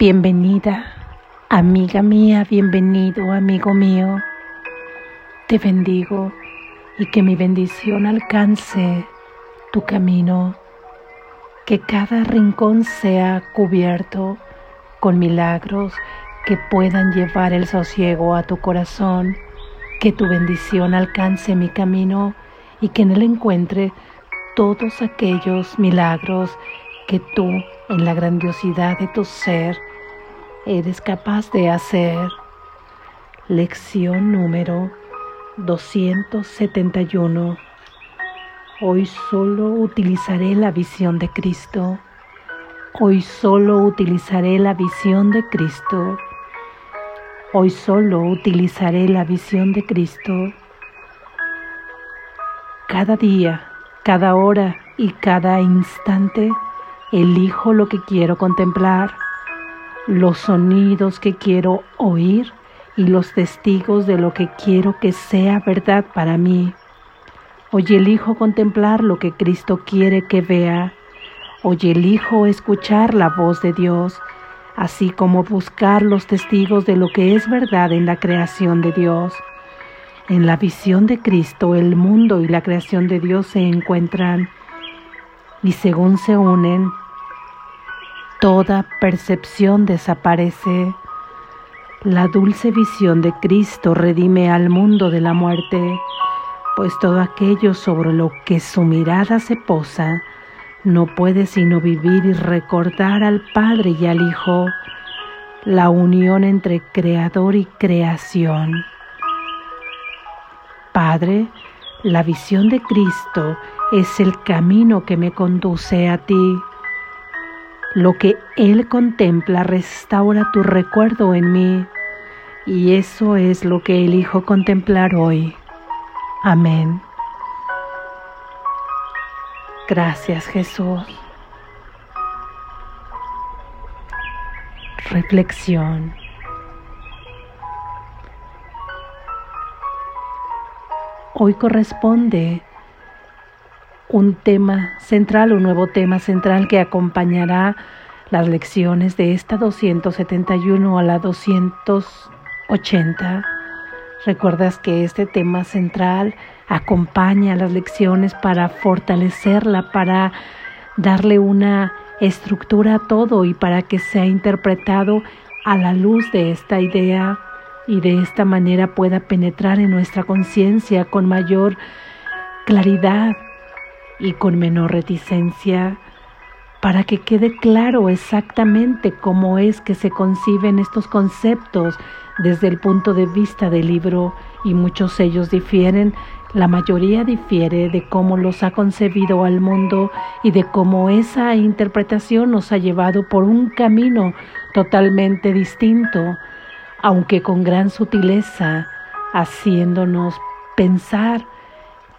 Bienvenida, amiga mía, bienvenido, amigo mío. Te bendigo y que mi bendición alcance tu camino, que cada rincón sea cubierto con milagros que puedan llevar el sosiego a tu corazón, que tu bendición alcance mi camino y que en él encuentre todos aquellos milagros que tú en la grandiosidad de tu ser eres capaz de hacer. Lección número 271. Hoy solo utilizaré la visión de Cristo. Hoy solo utilizaré la visión de Cristo. Hoy solo utilizaré la visión de Cristo. Cada día, cada hora y cada instante elijo lo que quiero contemplar los sonidos que quiero oír y los testigos de lo que quiero que sea verdad para mí. Hoy elijo contemplar lo que Cristo quiere que vea. Hoy elijo escuchar la voz de Dios, así como buscar los testigos de lo que es verdad en la creación de Dios. En la visión de Cristo el mundo y la creación de Dios se encuentran y según se unen, toda percepción desaparece. La dulce visión de Cristo redime al mundo de la muerte, pues todo aquello sobre lo que su mirada se posa no puede sino vivir y recordar al Padre y al Hijo, la unión entre Creador y creación. Padre, la visión de Cristo es el camino que me conduce a ti. Lo que Él contempla restaura tu recuerdo en mí y eso es lo que elijo contemplar hoy. Amén. Gracias Jesús. Reflexión. Hoy corresponde un tema central, un nuevo tema central que acompañará las lecciones de esta 271 a la 280. Recuerdas que este tema central acompaña las lecciones para fortalecerla, para darle una estructura a todo y para que sea interpretado a la luz de esta idea y de esta manera pueda penetrar en nuestra conciencia con mayor claridad y con menor reticencia para que quede claro exactamente cómo es que se conciben estos conceptos desde el punto de vista del libro y muchos ellos difieren, la mayoría difiere de cómo los ha concebido al mundo y de cómo esa interpretación nos ha llevado por un camino totalmente distinto, aunque con gran sutileza, haciéndonos pensar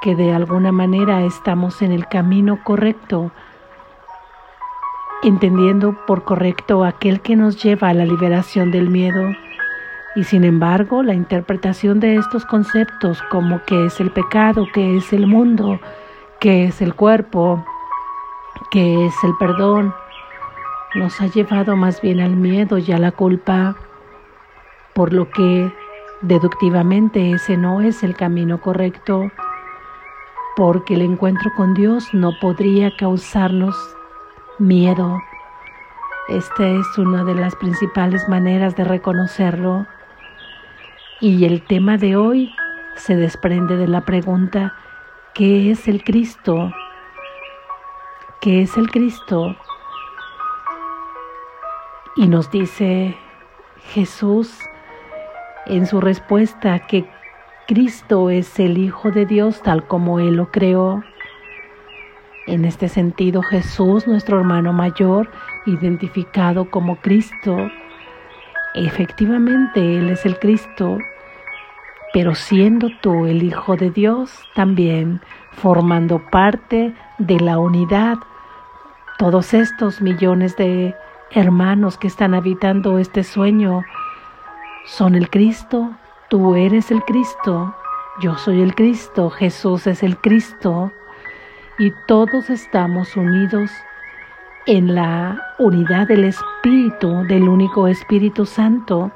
que de alguna manera estamos en el camino correcto, entendiendo por correcto aquel que nos lleva a la liberación del miedo. Y sin embargo, la interpretación de estos conceptos como que es el pecado, que es el mundo, que es el cuerpo, que es el perdón, nos ha llevado más bien al miedo y a la culpa, por lo que deductivamente ese no es el camino correcto porque el encuentro con Dios no podría causarnos miedo. Esta es una de las principales maneras de reconocerlo. Y el tema de hoy se desprende de la pregunta, ¿qué es el Cristo? ¿Qué es el Cristo? Y nos dice Jesús en su respuesta que Cristo es el Hijo de Dios tal como Él lo creó. En este sentido, Jesús, nuestro hermano mayor, identificado como Cristo, efectivamente Él es el Cristo, pero siendo tú el Hijo de Dios, también formando parte de la unidad, todos estos millones de hermanos que están habitando este sueño son el Cristo, Tú eres el Cristo, yo soy el Cristo, Jesús es el Cristo y todos estamos unidos en la unidad del Espíritu, del único Espíritu Santo,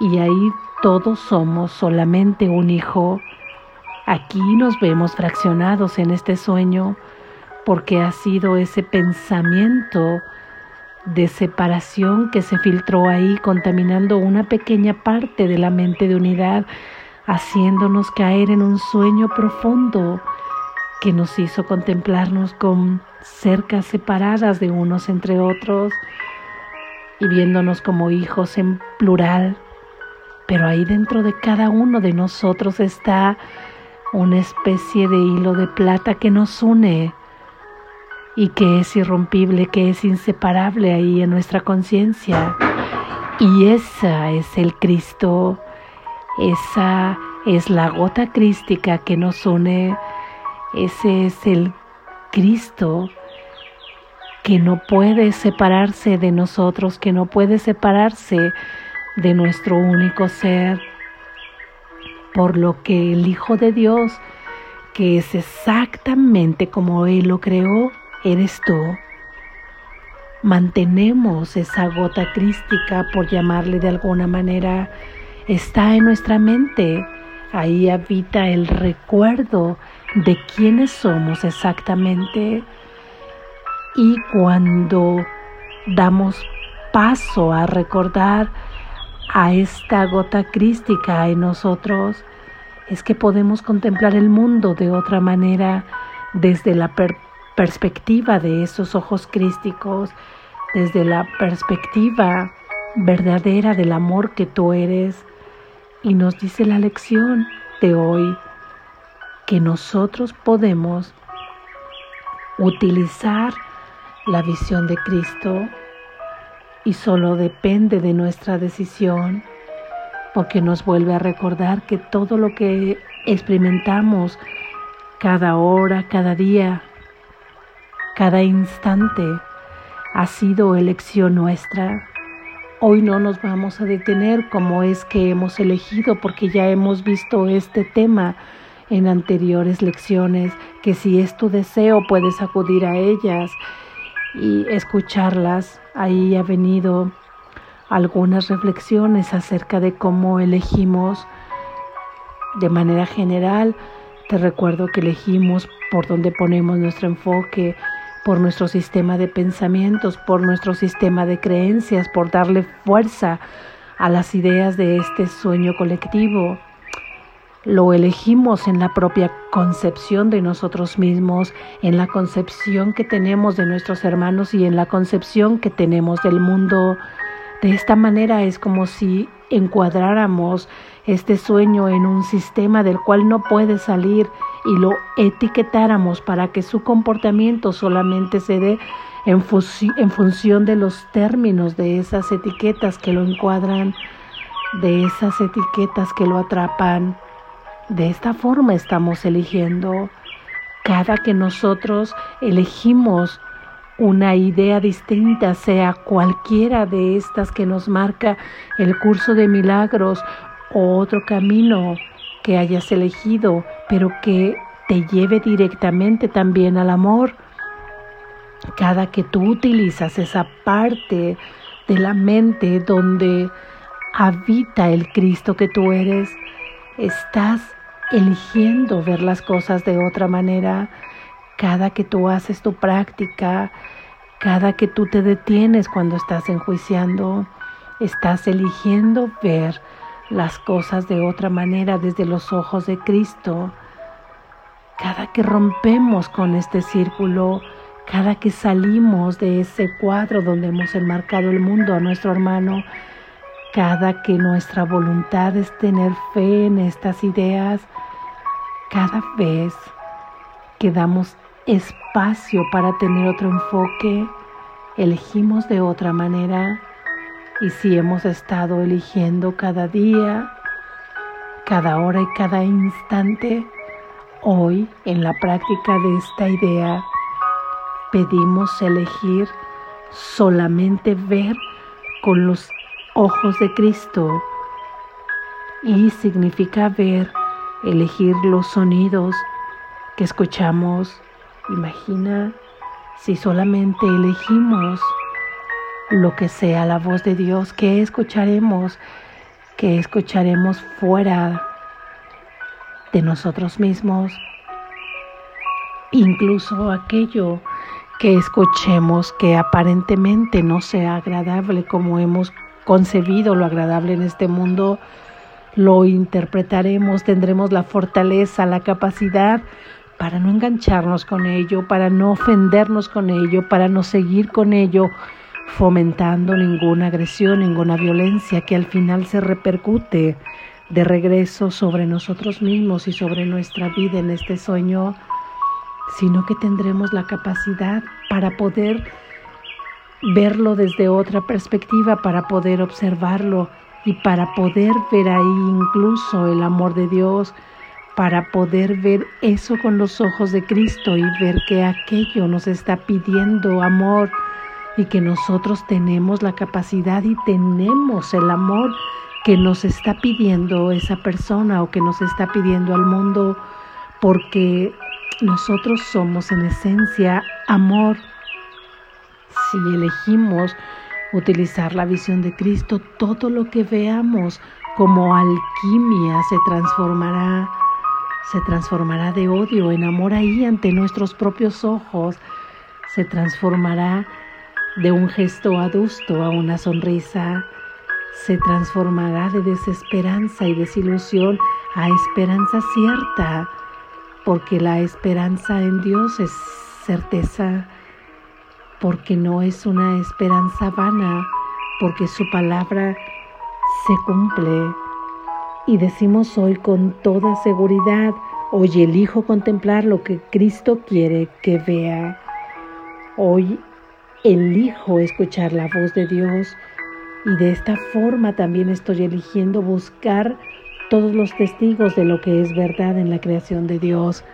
y ahí todos somos solamente un hijo. Aquí nos vemos fraccionados en este sueño porque ha sido ese pensamiento de separación que se filtró ahí contaminando una pequeña parte de la mente de unidad, haciéndonos caer en un sueño profundo que nos hizo contemplarnos con cercas separadas de unos entre otros y viéndonos como hijos en plural. Pero ahí dentro de cada uno de nosotros está una especie de hilo de plata que nos une y que es irrompible, que es inseparable ahí en nuestra conciencia. Y esa es el Cristo, esa es la gota crística que nos une ese es el Cristo que no puede separarse de nosotros, que no puede separarse de nuestro único ser. Por lo que el Hijo de Dios, que es exactamente como Él lo creó, eres tú. Mantenemos esa gota crística, por llamarle de alguna manera, está en nuestra mente. Ahí habita el recuerdo de quiénes somos exactamente y cuando damos paso a recordar a esta gota crística en nosotros, es que podemos contemplar el mundo de otra manera desde la perspectiva de esos ojos crísticos, desde la perspectiva verdadera del amor que tú eres. Y nos dice la lección de hoy, que nosotros podemos utilizar la visión de Cristo y solo depende de nuestra decisión porque nos vuelve a recordar que todo lo que experimentamos cada hora, cada día, cada instante ha sido elección nuestra. Hoy no nos vamos a detener como es que hemos elegido porque ya hemos visto este tema en anteriores lecciones que si es tu deseo puedes acudir a ellas y escucharlas. Ahí ha venido algunas reflexiones acerca de cómo elegimos de manera general. Te recuerdo que elegimos por dónde ponemos nuestro enfoque, por nuestro sistema de pensamientos, por nuestro sistema de creencias, por darle fuerza a las ideas de este sueño colectivo lo elegimos en la propia concepción de nosotros mismos, en la concepción que tenemos de nuestros hermanos y en la concepción que tenemos del mundo. De esta manera es como si encuadráramos este sueño en un sistema del cual no puede salir y lo etiquetáramos para que su comportamiento solamente se dé en, función de los términos de esas etiquetas que lo encuadran, de esas etiquetas que lo atrapan. De esta forma estamos eligiendo. Cada que nosotros elegimos una idea distinta, sea cualquiera de estas que nos marca el curso de milagros o otro camino que hayas elegido, pero que te lleve directamente también al amor. Cada que tú utilizas esa parte de la mente donde habita el Cristo que tú eres, estás eligiendo ver las cosas de otra manera cada que tú haces tu práctica, cada que tú te detienes cuando estás enjuiciando, estás eligiendo ver las cosas de otra manera desde los ojos de Cristo. Cada que rompemos con este círculo, cada que salimos de ese cuadro donde hemos enmarcado el mundo a nuestro hermano, cada que nuestra voluntad es tener fe en estas ideas, cada vez que damos espacio para tener otro enfoque, elegimos de otra manera y si hemos estado eligiendo cada día, cada hora y cada instante, hoy en la práctica de esta idea pedimos elegir solamente ver con los ojos de Cristo y significa ver, elegir los sonidos que escuchamos. Imagina si solamente elegimos lo que sea la voz de Dios, que escucharemos, que escucharemos fuera de nosotros mismos, incluso aquello que escuchemos que aparentemente no sea agradable como hemos concebido lo agradable en este mundo, lo interpretaremos, tendremos la fortaleza, la capacidad para no engancharnos con ello, para no ofendernos con ello, para no seguir con ello, fomentando ninguna agresión, ninguna violencia que al final se repercute de regreso sobre nosotros mismos y sobre nuestra vida en este sueño, sino que tendremos la capacidad para poder verlo desde otra perspectiva, para poder observarlo y para poder ver ahí incluso el amor de Dios, para poder ver eso con los ojos de Cristo y ver que aquello nos está pidiendo amor y que nosotros tenemos la capacidad y tenemos el amor que nos está pidiendo esa persona o que nos está pidiendo al mundo, porque nosotros somos en esencia amor. Si elegimos utilizar la visión de Cristo, todo lo que veamos como alquimia se transformará, se transformará de odio en amor ahí ante nuestros propios ojos, se transformará de un gesto adusto a una sonrisa, se transformará de desesperanza y desilusión a esperanza cierta, porque la esperanza en Dios es certeza porque no es una esperanza vana, porque su palabra se cumple. Y decimos hoy con toda seguridad, hoy elijo contemplar lo que Cristo quiere que vea. Hoy elijo escuchar la voz de Dios y de esta forma también estoy eligiendo buscar todos los testigos de lo que es verdad en la creación de Dios.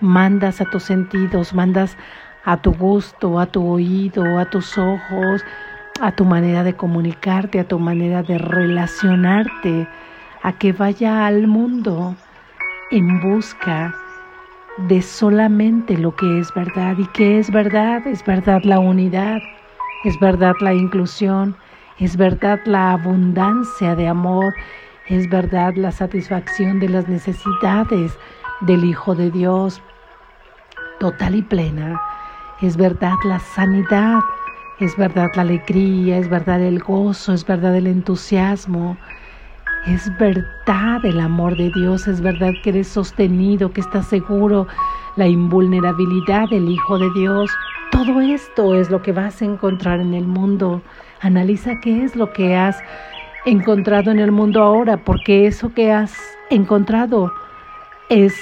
Mandas a tus sentidos, mandas a tu gusto, a tu oído, a tus ojos, a tu manera de comunicarte, a tu manera de relacionarte, a que vaya al mundo en busca de solamente lo que es verdad. ¿Y qué es verdad? Es verdad la unidad, es verdad la inclusión, es verdad la abundancia de amor, es verdad la satisfacción de las necesidades del Hijo de Dios total y plena es verdad la sanidad, es verdad la alegría, es verdad el gozo, es verdad el entusiasmo, es verdad el amor de Dios, es verdad que eres sostenido, que estás seguro, la invulnerabilidad del Hijo de Dios. Todo esto es lo que vas a encontrar en el mundo. Analiza qué es lo que has encontrado en el mundo ahora, porque eso que has encontrado es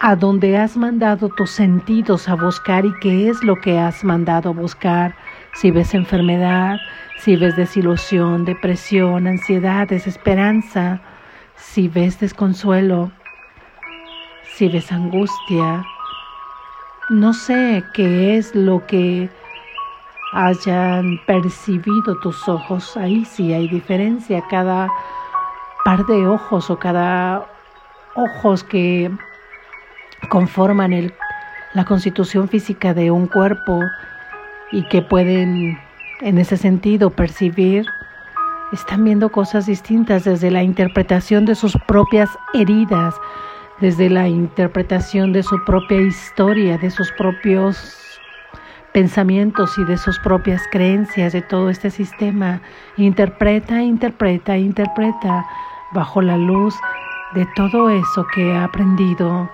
a dónde has mandado tus sentidos a buscar y qué es lo que has mandado a buscar. Si ves enfermedad, si ves desilusión, depresión, ansiedad, desesperanza, si ves desconsuelo, si ves angustia, no sé qué es lo que hayan percibido tus ojos. Ahí sí hay diferencia. Cada par de ojos o cada ojos que conforman el, la constitución física de un cuerpo y que pueden en ese sentido percibir, están viendo cosas distintas desde la interpretación de sus propias heridas, desde la interpretación de su propia historia, de sus propios pensamientos y de sus propias creencias, de todo este sistema. Interpreta, interpreta, interpreta bajo la luz de todo eso que ha aprendido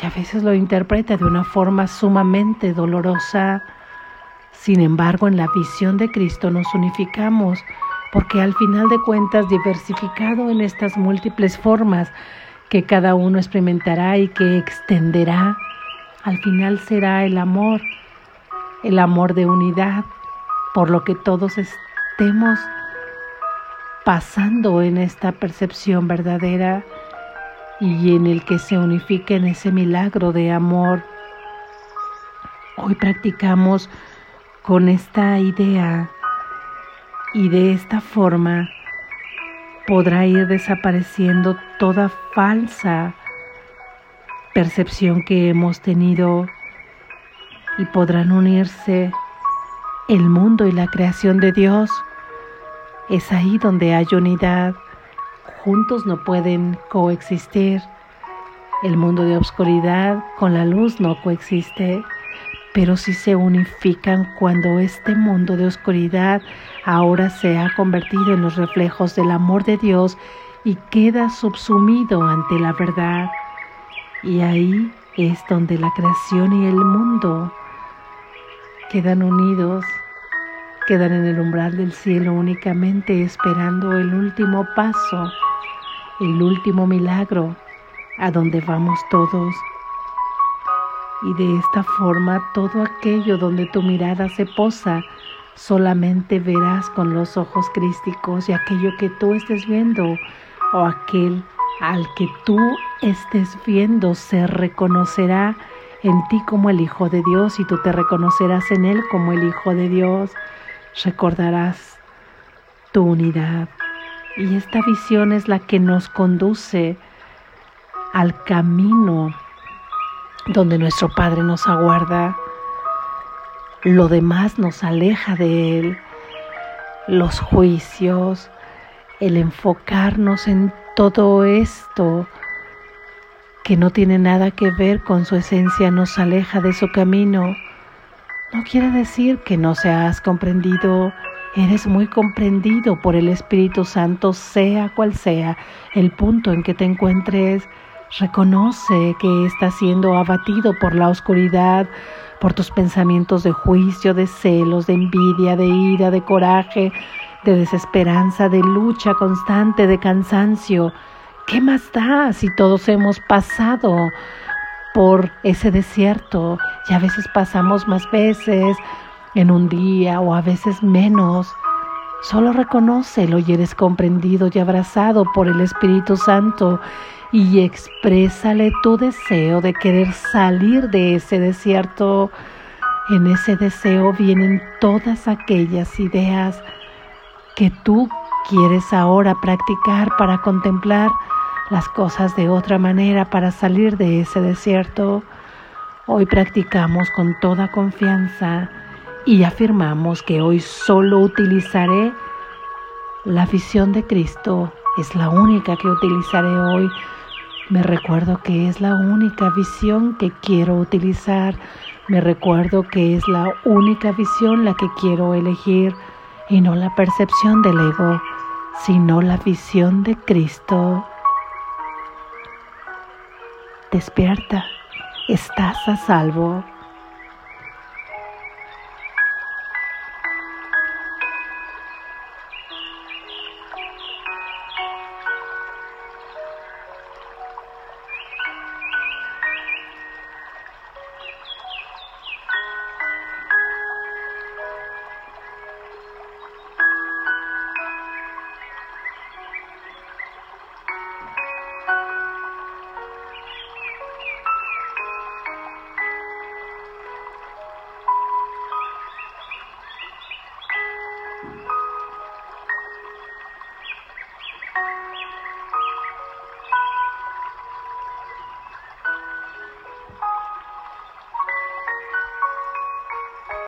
y a veces lo interpreta de una forma sumamente dolorosa. Sin embargo, en la visión de Cristo nos unificamos porque al final de cuentas, diversificado en estas múltiples formas que cada uno experimentará y que extenderá, al final será el amor, el amor de unidad, por lo que todos estemos pasando en esta percepción verdadera y en el que se unifica en ese milagro de amor. Hoy practicamos con esta idea y de esta forma podrá ir desapareciendo toda falsa percepción que hemos tenido y podrán unirse el mundo y la creación de Dios. Es ahí donde hay unidad. Juntos no pueden coexistir. El mundo de oscuridad con la luz no coexiste, pero sí se unifican cuando este mundo de oscuridad ahora se ha convertido en los reflejos del amor de Dios y queda subsumido ante la verdad. Y ahí es donde la creación y el mundo quedan unidos, quedan en el umbral del cielo únicamente esperando el último paso, el último milagro a donde vamos todos. Y de esta forma todo aquello donde tu mirada se posa, solamente verás con los ojos crísticos y aquello que tú estés viendo o aquel al que tú estés viendo se reconocerá en ti como el Hijo de Dios y tú te reconocerás en Él como el Hijo de Dios. Recordarás tu unidad. Y esta visión es la que nos conduce al camino donde nuestro Padre nos aguarda. Lo demás nos aleja de Él. Los juicios, el enfocarnos en todo esto que no tiene nada que ver con su esencia nos aleja de su camino. No quiere decir que no seas comprendido, eres muy comprendido por el Espíritu Santo, sea cual sea el punto en que te encuentres. Reconoce que estás siendo abatido por la oscuridad, por tus pensamientos de juicio, de celos, de envidia, de ira, de coraje, de desesperanza, de lucha constante, de cansancio. ¿Qué más da si todos hemos pasado por ese desierto y a veces pasamos más veces en un día o a veces menos? Solo reconócelo y eres comprendido y abrazado por el Espíritu Santo y exprésale tu deseo de querer salir de ese desierto. En ese deseo vienen todas aquellas ideas que tú quieres ahora practicar para contemplar las cosas de otra manera, para salir de ese desierto. Hoy practicamos con toda confianza y afirmamos que hoy solo utilizaré la visión de Cristo. Es la única que utilizaré hoy me recuerdo que es la única visión que quiero utilizar. Me recuerdo que es la única visión la que quiero elegir y no la percepción del ego, sino la visión de Cristo. Despierta, estás a salvo.